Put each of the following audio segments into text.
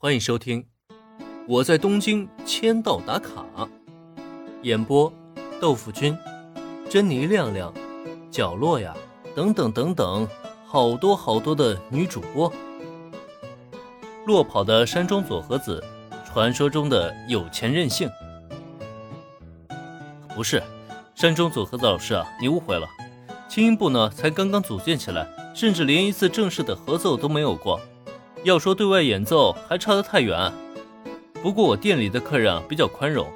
欢迎收听《我在东京签到打卡》，演播：豆腐君、珍妮亮亮、角落呀，等等等等，好多好多的女主播。落跑的山中佐和子，传说中的有钱任性。不是，山中佐和子老师啊，你误会了。轻音部呢，才刚刚组建起来，甚至连一次正式的合奏都没有过。要说对外演奏还差得太远，不过我店里的客人比较宽容，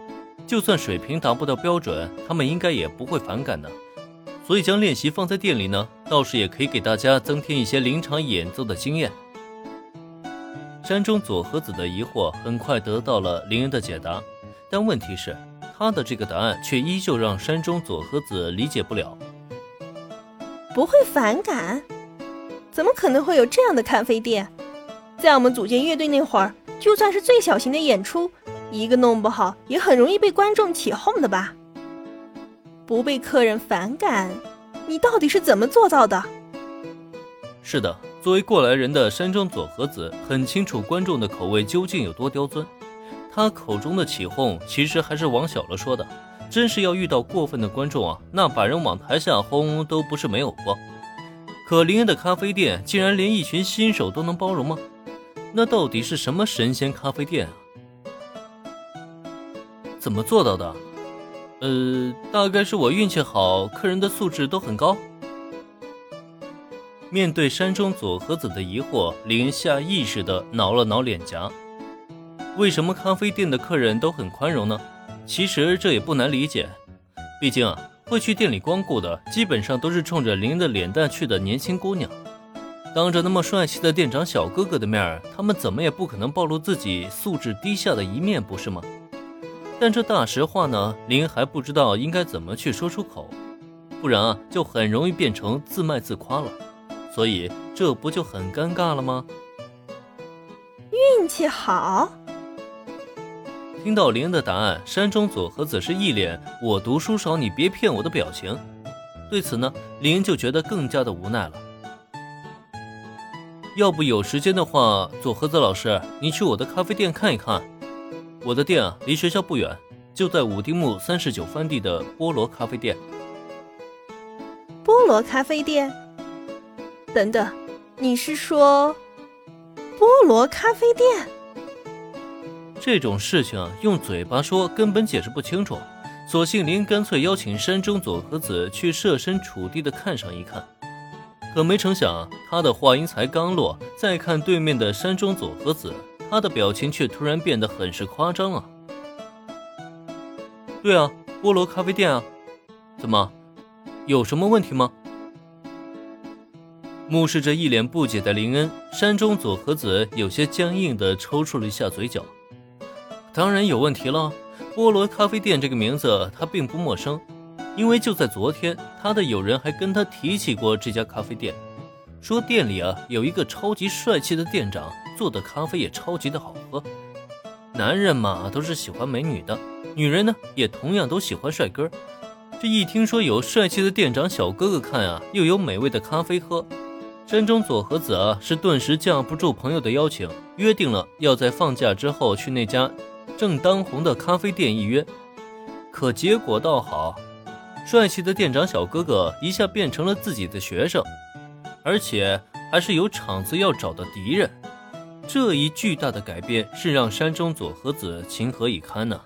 就算水平达不到标准，他们应该也不会反感的。所以将练习放在店里呢，倒是也可以给大家增添一些临场演奏的经验。山中佐和子的疑惑很快得到了林恩的解答，但问题是，他的这个答案却依旧让山中佐和子理解不了。不会反感？怎么可能会有这样的咖啡店？在我们组建乐队那会儿，就算是最小型的演出，一个弄不好也很容易被观众起哄的吧？不被客人反感，你到底是怎么做到的？是的，作为过来人的山中佐和子很清楚观众的口味究竟有多刁钻。他口中的起哄，其实还是往小了说的。真是要遇到过分的观众啊，那把人往台下轰都不是没有过。可林恩的咖啡店竟然连一群新手都能包容吗？那到底是什么神仙咖啡店啊？怎么做到的？呃，大概是我运气好，客人的素质都很高。面对山中佐和子的疑惑，林下意识地挠了挠脸颊。为什么咖啡店的客人都很宽容呢？其实这也不难理解，毕竟，会去店里光顾的基本上都是冲着林的脸蛋去的年轻姑娘。当着那么帅气的店长小哥哥的面儿他们怎么也不可能暴露自己素质低下的一面，不是吗？但这大实话呢，林还不知道应该怎么去说出口，不然啊，就很容易变成自卖自夸了。所以这不就很尴尬了吗？运气好。听到林的答案，山中佐和子是一脸“我读书少，你别骗我的”表情。对此呢，林就觉得更加的无奈了。要不有时间的话，左和子老师，你去我的咖啡店看一看。我的店啊，离学校不远，就在武丁木三十九番地的菠萝咖啡店。菠萝咖啡店？等等，你是说菠萝咖啡店？这种事情啊，用嘴巴说根本解释不清楚，索性林干脆邀请山中佐和子去设身处地的看上一看。可没成想，他的话音才刚落，再看对面的山中佐和子，他的表情却突然变得很是夸张啊！对啊，菠萝咖啡店啊，怎么，有什么问题吗？目视着一脸不解的林恩，山中佐和子有些僵硬地抽搐了一下嘴角。当然有问题了，菠萝咖啡店这个名字他并不陌生。因为就在昨天，他的友人还跟他提起过这家咖啡店，说店里啊有一个超级帅气的店长，做的咖啡也超级的好喝。男人嘛都是喜欢美女的，女人呢也同样都喜欢帅哥。这一听说有帅气的店长小哥哥看啊，又有美味的咖啡喝，山中佐和子啊是顿时架不住朋友的邀请，约定了要在放假之后去那家正当红的咖啡店一约。可结果倒好。帅气的店长小哥哥一下变成了自己的学生，而且还是有场子要找的敌人。这一巨大的改变是让山中佐和子情何以堪呢？